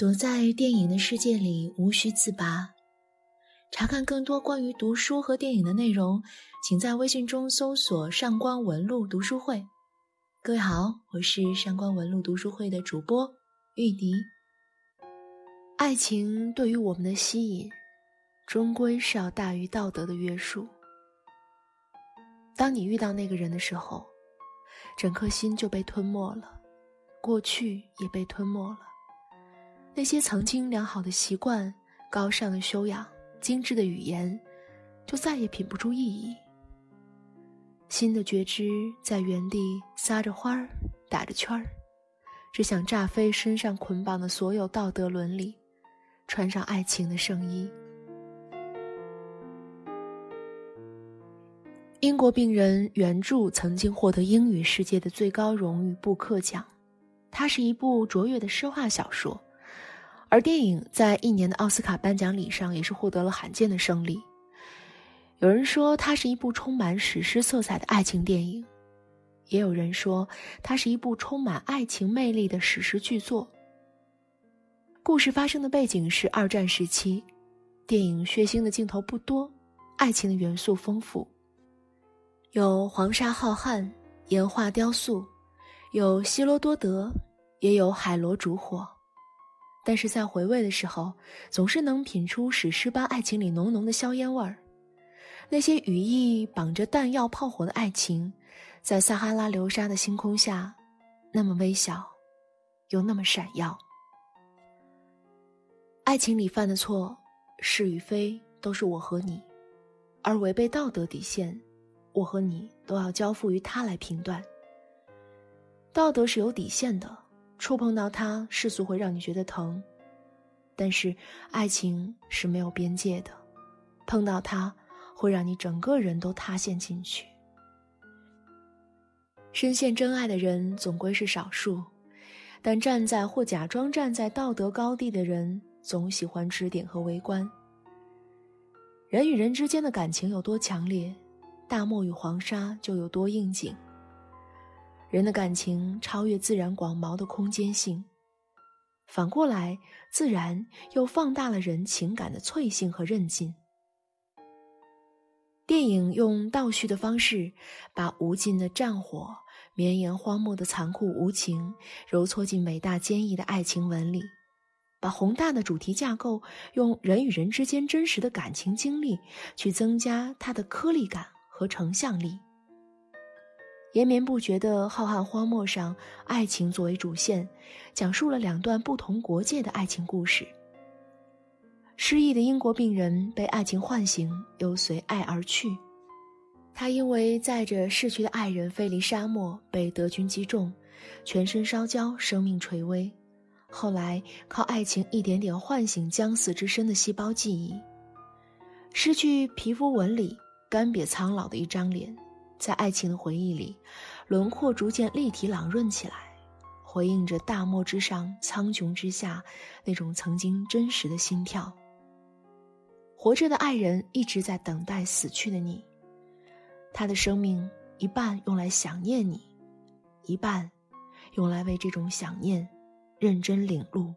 躲在电影的世界里，无需自拔。查看更多关于读书和电影的内容，请在微信中搜索“上官文露读书会”。各位好，我是上官文露读书会的主播玉笛。爱情对于我们的吸引，终归是要大于道德的约束。当你遇到那个人的时候，整颗心就被吞没了，过去也被吞没了。那些曾经良好的习惯、高尚的修养、精致的语言，就再也品不出意义。新的觉知在原地撒着欢儿，打着圈儿，只想炸飞身上捆绑的所有道德伦理，穿上爱情的圣衣。英国病人原著曾经获得英语世界的最高荣誉布克奖，它是一部卓越的诗化小说。而电影在一年的奥斯卡颁奖礼上也是获得了罕见的胜利。有人说它是一部充满史诗色彩的爱情电影，也有人说它是一部充满爱情魅力的史诗巨作。故事发生的背景是二战时期，电影血腥的镜头不多，爱情的元素丰富，有黄沙浩瀚、岩画雕塑，有希罗多德，也有海螺烛火。但是在回味的时候，总是能品出史诗般爱情里浓浓的硝烟味儿。那些羽翼绑着弹药炮火的爱情，在撒哈拉流沙的星空下，那么微小，又那么闪耀。爱情里犯的错，是与非都是我和你，而违背道德底线，我和你都要交付于他来评断。道德是有底线的。触碰到它，世俗会让你觉得疼，但是爱情是没有边界的，碰到它会让你整个人都塌陷进去。深陷真爱的人总归是少数，但站在或假装站在道德高地的人总喜欢指点和围观。人与人之间的感情有多强烈，大漠与黄沙就有多应景。人的感情超越自然广袤的空间性，反过来，自然又放大了人情感的脆性和韧劲。电影用倒叙的方式，把无尽的战火、绵延荒漠的残酷无情，揉搓进伟大坚毅的爱情纹里，把宏大的主题架构用人与人之间真实的感情经历，去增加它的颗粒感和成像力。延绵不绝的浩瀚荒漠上，爱情作为主线，讲述了两段不同国界的爱情故事。失忆的英国病人被爱情唤醒，又随爱而去。他因为载着逝去的爱人飞离沙漠，被德军击中，全身烧焦，生命垂危。后来靠爱情一点点唤醒将死之身的细胞记忆。失去皮肤纹理、干瘪苍老的一张脸。在爱情的回忆里，轮廓逐渐立体朗润起来，回应着大漠之上、苍穹之下那种曾经真实的心跳。活着的爱人一直在等待死去的你，他的生命一半用来想念你，一半用来为这种想念认真领路。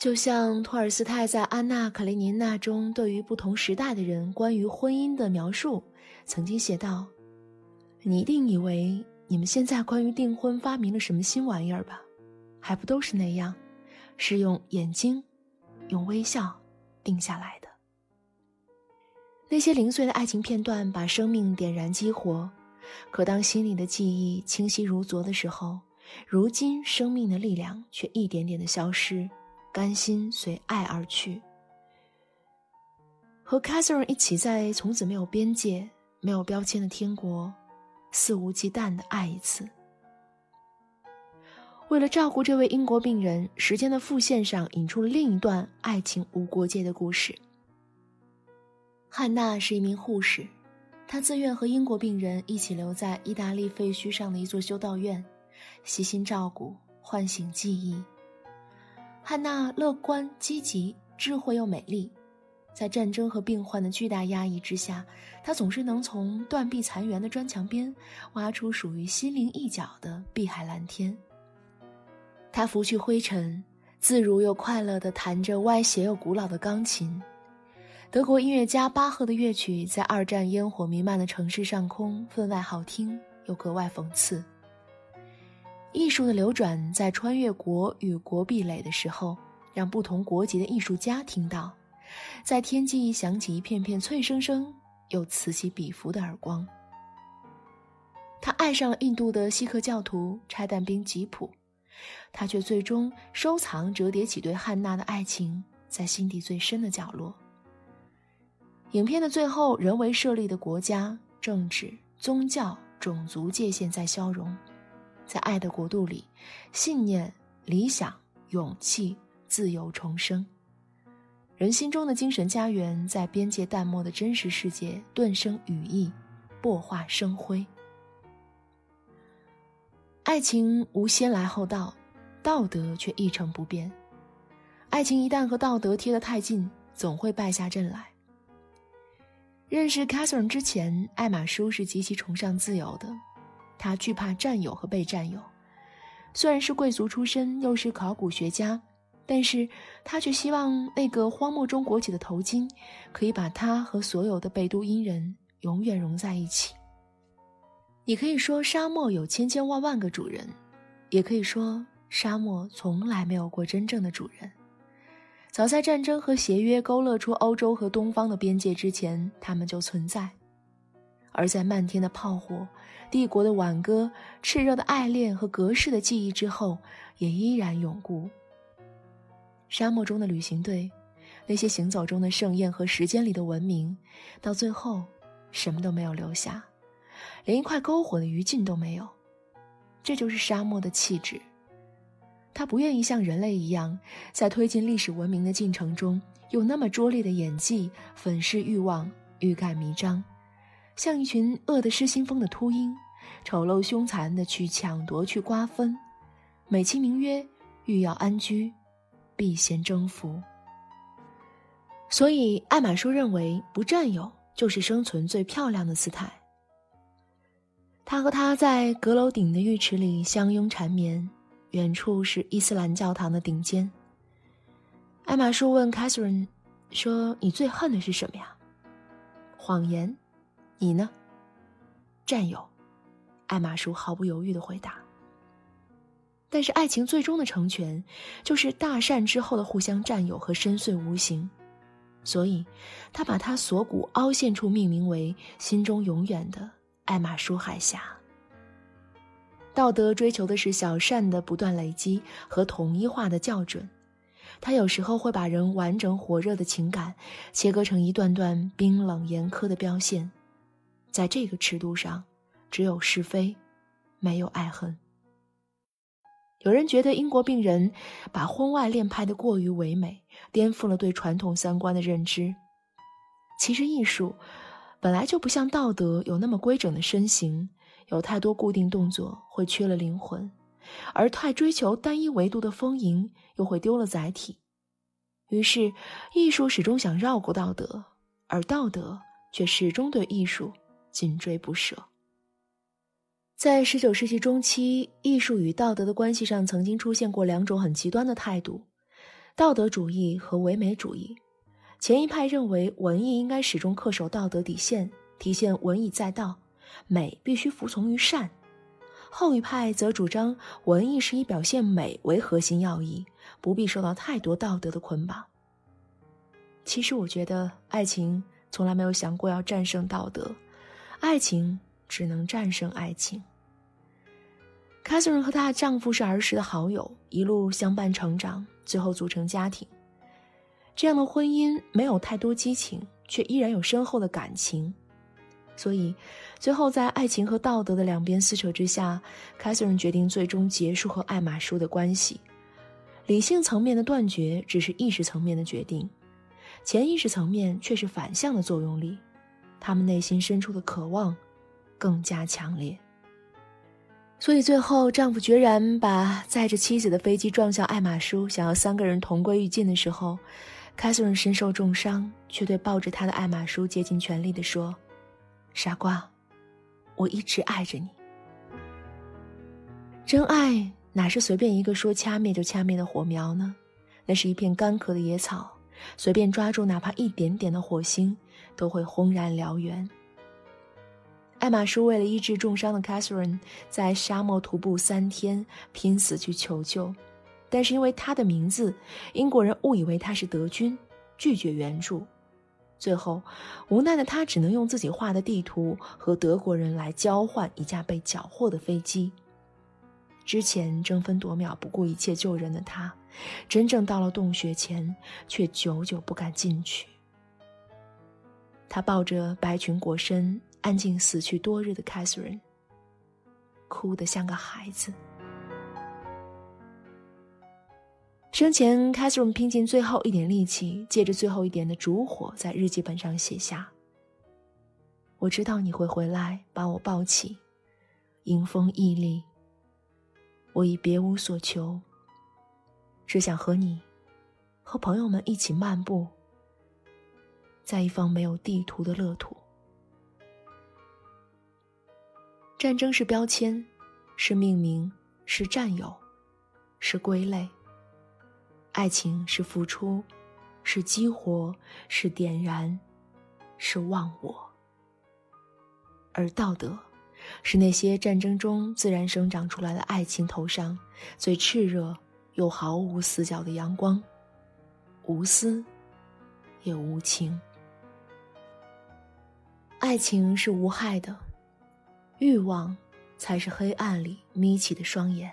就像托尔斯泰在《安娜·卡列尼娜》中对于不同时代的人关于婚姻的描述，曾经写道：“你一定以为你们现在关于订婚发明了什么新玩意儿吧？还不都是那样，是用眼睛、用微笑定下来的。那些零碎的爱情片段把生命点燃激活，可当心里的记忆清晰如昨的时候，如今生命的力量却一点点的消失。”甘心随爱而去，和 Catherine 一起在从此没有边界、没有标签的天国，肆无忌惮的爱一次。为了照顾这位英国病人，时间的副线上引出了另一段爱情无国界的故事。汉娜是一名护士，她自愿和英国病人一起留在意大利废墟上的一座修道院，悉心照顾，唤醒记忆。汉娜乐观、积极、智慧又美丽，在战争和病患的巨大压抑之下，他总是能从断壁残垣的砖墙边挖出属于心灵一角的碧海蓝天。他拂去灰尘，自如又快乐地弹着歪斜又古老的钢琴。德国音乐家巴赫的乐曲在二战烟火弥漫的城市上空分外好听，又格外讽刺。艺术的流转在穿越国与国壁垒的时候，让不同国籍的艺术家听到，在天际响起一片片脆生生又此起彼伏的耳光。他爱上了印度的锡克教徒拆弹兵吉普，他却最终收藏折叠起对汉娜的爱情，在心底最深的角落。影片的最后，人为设立的国家、政治、宗教、种族界限在消融。在爱的国度里，信念、理想、勇气、自由重生。人心中的精神家园，在边界淡漠的真实世界顿生羽翼，破化生辉。爱情无先来后到，道德却一成不变。爱情一旦和道德贴得太近，总会败下阵来。认识 Catherine 之前，艾玛叔是极其崇尚自由的。他惧怕占有和被占有，虽然是贵族出身，又是考古学家，但是他却希望那个荒漠中裹起的头巾，可以把他和所有的贝都因人永远融在一起。你可以说沙漠有千千万万个主人，也可以说沙漠从来没有过真正的主人。早在战争和协约勾勒出欧洲和东方的边界之前，他们就存在。而在漫天的炮火、帝国的挽歌、炽热的爱恋和隔世的记忆之后，也依然永固。沙漠中的旅行队，那些行走中的盛宴和时间里的文明，到最后，什么都没有留下，连一块篝火的余烬都没有。这就是沙漠的气质。他不愿意像人类一样，在推进历史文明的进程中，用那么拙劣的演技粉饰欲望、欲盖弥彰。像一群饿得失心疯的秃鹰，丑陋凶残的去抢夺、去瓜分，美其名曰欲要安居，必先征服。所以，爱马仕认为不占有就是生存最漂亮的姿态。他和她在阁楼顶的浴池里相拥缠绵，远处是伊斯兰教堂的顶尖。爱马仕问 Catherine：“ 说你最恨的是什么呀？”谎言。你呢？占有，艾玛叔毫不犹豫的回答。但是，爱情最终的成全，就是大善之后的互相占有和深邃无形。所以，他把他锁骨凹陷处命名为“心中永远的爱马舒海峡”。道德追求的是小善的不断累积和统一化的校准，他有时候会把人完整火热的情感切割成一段段冰冷严苛的标线。在这个尺度上，只有是非，没有爱恨。有人觉得英国病人把婚外恋拍得过于唯美，颠覆了对传统三观的认知。其实艺术本来就不像道德有那么规整的身形，有太多固定动作会缺了灵魂，而太追求单一维度的丰盈又会丢了载体。于是，艺术始终想绕过道德，而道德却始终对艺术。紧追不舍。在十九世纪中期，艺术与道德的关系上曾经出现过两种很极端的态度：道德主义和唯美主义。前一派认为文艺应该始终恪守道德底线，体现文以载道，美必须服从于善；后一派则主张文艺是以表现美为核心要义，不必受到太多道德的捆绑。其实，我觉得爱情从来没有想过要战胜道德。爱情只能战胜爱情。凯瑟琳和她的丈夫是儿时的好友，一路相伴成长，最后组成家庭。这样的婚姻没有太多激情，却依然有深厚的感情。所以，最后在爱情和道德的两边撕扯之下，凯瑟琳决定最终结束和艾玛叔的关系。理性层面的断绝只是意识层面的决定，潜意识层面却是反向的作用力。他们内心深处的渴望更加强烈，所以最后丈夫决然把载着妻子的飞机撞向爱马仕，想要三个人同归于尽的时候，凯瑟琳身受重伤，却对抱着他的爱马仕竭尽全力地说：“傻瓜，我一直爱着你。真爱哪是随便一个说掐灭就掐灭的火苗呢？那是一片干涸的野草，随便抓住哪怕一点点的火星，都会轰然燎原。艾玛叔为了医治重伤的 Catherine，在沙漠徒步三天，拼死去求救，但是因为他的名字，英国人误以为他是德军，拒绝援助。最后，无奈的他只能用自己画的地图和德国人来交换一架被缴获的飞机。之前争分夺秒、不顾一切救人的他，真正到了洞穴前，却久久不敢进去。他抱着白裙裹身、安静死去多日的 Catherine，哭得像个孩子。生前，Catherine 拼尽最后一点力气，借着最后一点的烛火，在日记本上写下：“我知道你会回来，把我抱起，迎风屹立。”我已别无所求，只想和你，和朋友们一起漫步，在一方没有地图的乐土。战争是标签，是命名，是占有，是归类；爱情是付出，是激活，是点燃，是忘我，而道德。是那些战争中自然生长出来的爱情头上最炽热又毫无死角的阳光，无私，也无情。爱情是无害的，欲望才是黑暗里眯起的双眼。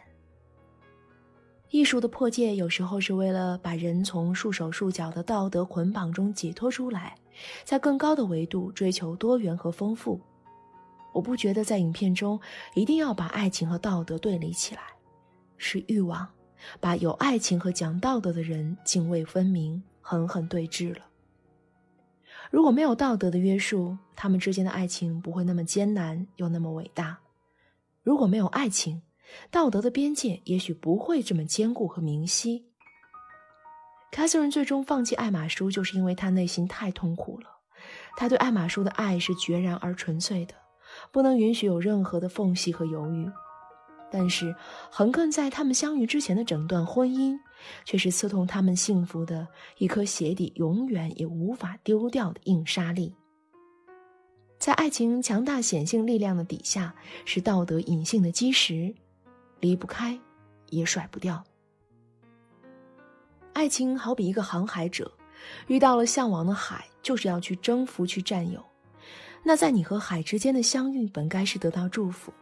艺术的破戒有时候是为了把人从束手束脚的道德捆绑中解脱出来，在更高的维度追求多元和丰富。我不觉得在影片中一定要把爱情和道德对立起来，是欲望把有爱情和讲道德的人泾渭分明，狠狠对峙了。如果没有道德的约束，他们之间的爱情不会那么艰难又那么伟大；如果没有爱情，道德的边界也许不会这么坚固和明晰。凯瑟琳最终放弃爱马仕，就是因为她内心太痛苦了，她对爱马仕的爱是决然而纯粹的。不能允许有任何的缝隙和犹豫，但是横亘在他们相遇之前的整段婚姻，却是刺痛他们幸福的一颗鞋底永远也无法丢掉的硬沙粒。在爱情强大显性力量的底下，是道德隐性的基石，离不开，也甩不掉。爱情好比一个航海者，遇到了向往的海，就是要去征服，去占有。那在你和海之间的相遇，本该是得到祝福，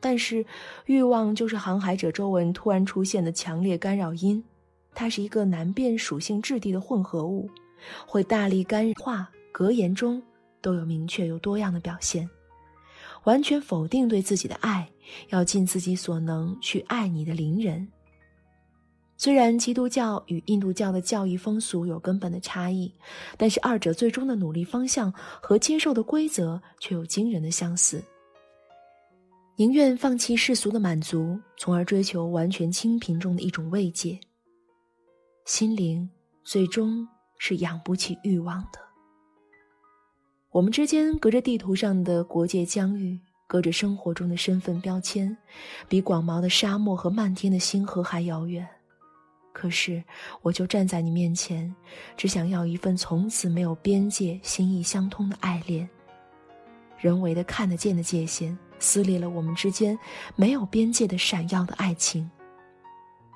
但是欲望就是航海者周围突然出现的强烈干扰因，它是一个难辨属性质地的混合物，会大力干化格言中都有明确又多样的表现，完全否定对自己的爱，要尽自己所能去爱你的邻人。虽然基督教与印度教的教义风俗有根本的差异，但是二者最终的努力方向和接受的规则却有惊人的相似。宁愿放弃世俗的满足，从而追求完全清贫中的一种慰藉。心灵最终是养不起欲望的。我们之间隔着地图上的国界疆域，隔着生活中的身份标签，比广袤的沙漠和漫天的星河还遥远。可是，我就站在你面前，只想要一份从此没有边界、心意相通的爱恋。人为的看得见的界限，撕裂了我们之间没有边界的闪耀的爱情。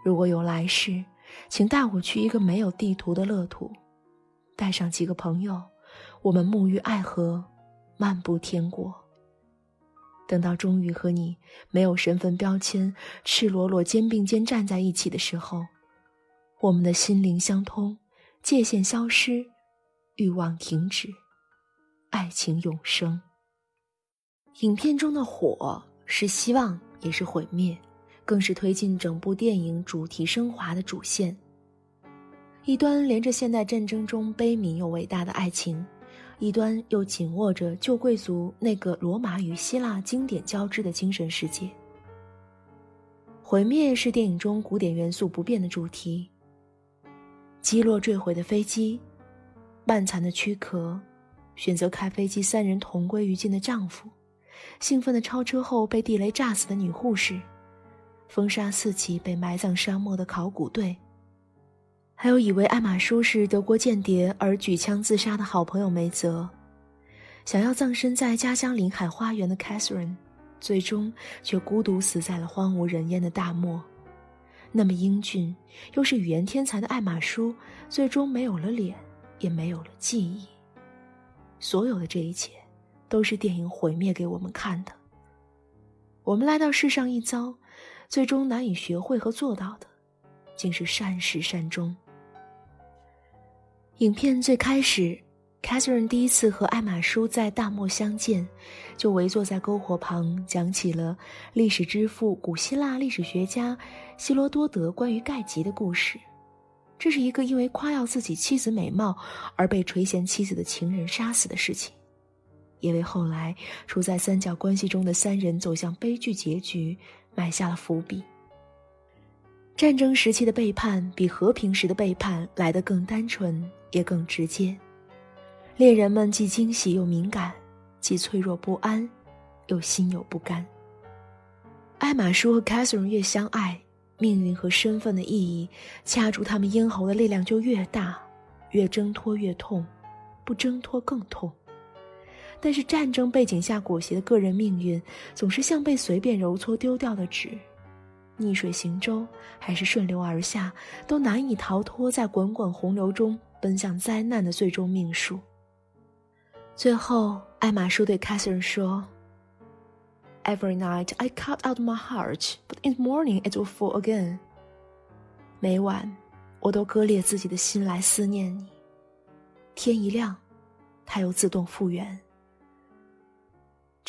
如果有来世，请带我去一个没有地图的乐土，带上几个朋友，我们沐浴爱河，漫步天国。等到终于和你没有身份标签、赤裸裸肩并肩站在一起的时候。我们的心灵相通，界限消失，欲望停止，爱情永生。影片中的火是希望，也是毁灭，更是推进整部电影主题升华的主线。一端连着现代战争中悲悯又伟大的爱情，一端又紧握着旧贵族那个罗马与希腊经典交织的精神世界。毁灭是电影中古典元素不变的主题。击落坠毁的飞机，半残的躯壳，选择开飞机三人同归于尽的丈夫，兴奋的超车后被地雷炸死的女护士，风沙四起被埋葬沙漠的考古队。还有以为艾玛舒是德国间谍而举枪自杀的好朋友梅泽，想要葬身在家乡临海花园的 Catherine，最终却孤独死在了荒无人烟的大漠。那么英俊又是语言天才的艾玛舒，最终没有了脸，也没有了记忆。所有的这一切，都是电影毁灭给我们看的。我们来到世上一遭，最终难以学会和做到的，竟是善始善终。影片最开始，Catherine 第一次和艾玛叔在大漠相见，就围坐在篝火旁，讲起了历史之父、古希腊历史学家希罗多德关于盖吉的故事。这是一个因为夸耀自己妻子美貌而被垂涎妻子的情人杀死的事情，也为后来处在三角关系中的三人走向悲剧结局埋下了伏笔。战争时期的背叛比和平时的背叛来得更单纯，也更直接。恋人们既惊喜又敏感，既脆弱不安，又心有不甘。艾玛舒和 Catherine 越相爱，命运和身份的意义掐住他们咽喉的力量就越大，越挣脱越痛，不挣脱更痛。但是战争背景下裹挟的个人命运，总是像被随便揉搓丢掉的纸。逆水行舟还是顺流而下，都难以逃脱在滚滚洪流中奔向灾难的最终命数。最后，艾玛舒对凯瑟琳说：“Every night I cut out my heart, but in the morning it will fall again。”每晚，我都割裂自己的心来思念你。天一亮，它又自动复原。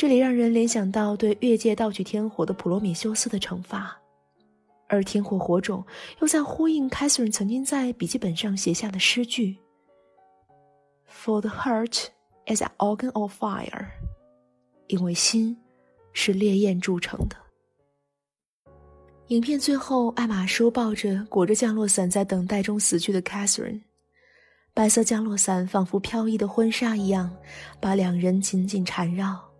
这里让人联想到对越界盗取天火的普罗米修斯的惩罚。而天火火种又在呼应凯瑟琳曾经在笔记本上写下的诗句：“For the heart is an organ of fire。”因为心是烈焰铸成的。影片最后，艾玛舒抱着裹着降落伞在等待中死去的 Catherine，，白色降落伞仿佛飘逸的婚纱一样，把两人紧紧缠绕。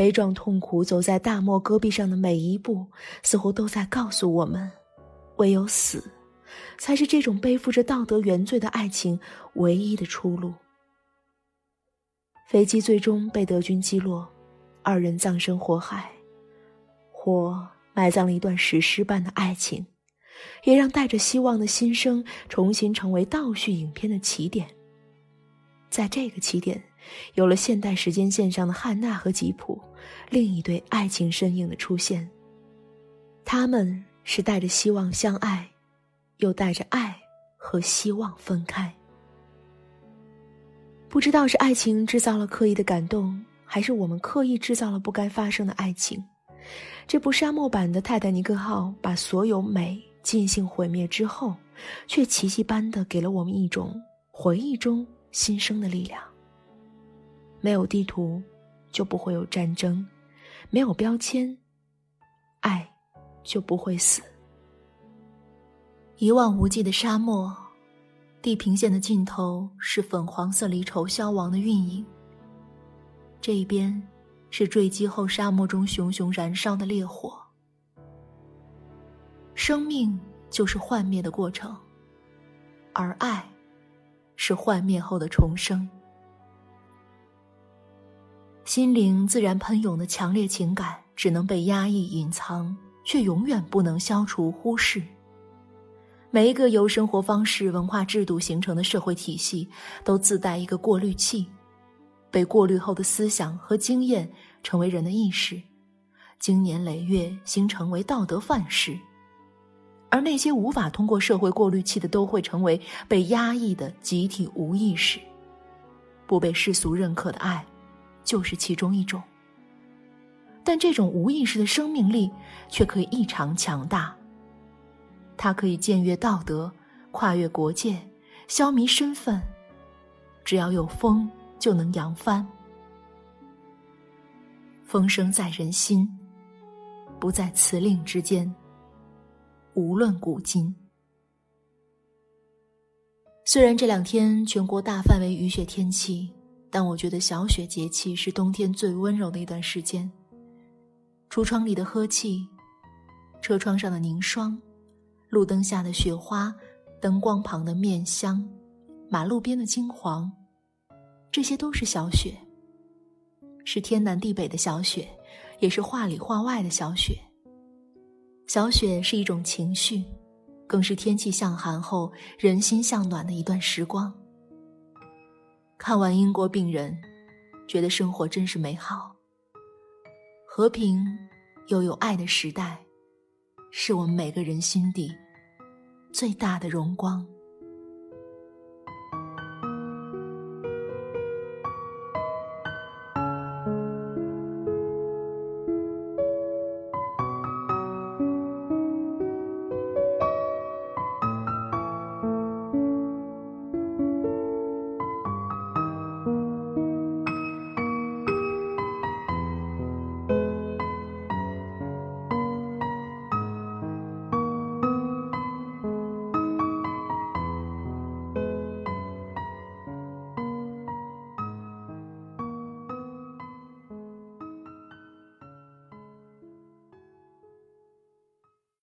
悲壮痛苦走在大漠戈壁上的每一步，似乎都在告诉我们：唯有死，才是这种背负着道德原罪的爱情唯一的出路。飞机最终被德军击落，二人葬身火海，火埋葬了一段史诗般的爱情，也让带着希望的新生重新成为倒叙影片的起点。在这个起点。有了现代时间线上的汉娜和吉普，另一对爱情身影的出现。他们是带着希望相爱，又带着爱和希望分开。不知道是爱情制造了刻意的感动，还是我们刻意制造了不该发生的爱情。这部沙漠版的泰坦尼克号把所有美尽兴毁灭之后，却奇迹般的给了我们一种回忆中新生的力量。没有地图，就不会有战争；没有标签，爱就不会死。一望无际的沙漠，地平线的尽头是粉黄色离愁消亡的晕影。这一边是坠机后沙漠中熊熊燃烧的烈火。生命就是幻灭的过程，而爱，是幻灭后的重生。心灵自然喷涌的强烈情感，只能被压抑隐藏，却永远不能消除忽视。每一个由生活方式、文化制度形成的社会体系，都自带一个过滤器，被过滤后的思想和经验成为人的意识，经年累月形成为道德范式。而那些无法通过社会过滤器的，都会成为被压抑的集体无意识，不被世俗认可的爱。就是其中一种，但这种无意识的生命力却可以异常强大。它可以僭越道德，跨越国界，消弭身份。只要有风，就能扬帆。风声在人心，不在辞令之间。无论古今。虽然这两天全国大范围雨雪天气。但我觉得小雪节气是冬天最温柔的一段时间。橱窗里的呵气，车窗上的凝霜，路灯下的雪花，灯光旁的面香，马路边的金黄，这些都是小雪。是天南地北的小雪，也是画里画外的小雪。小雪是一种情绪，更是天气向寒后人心向暖的一段时光。看完英国病人，觉得生活真是美好。和平又有爱的时代，是我们每个人心底最大的荣光。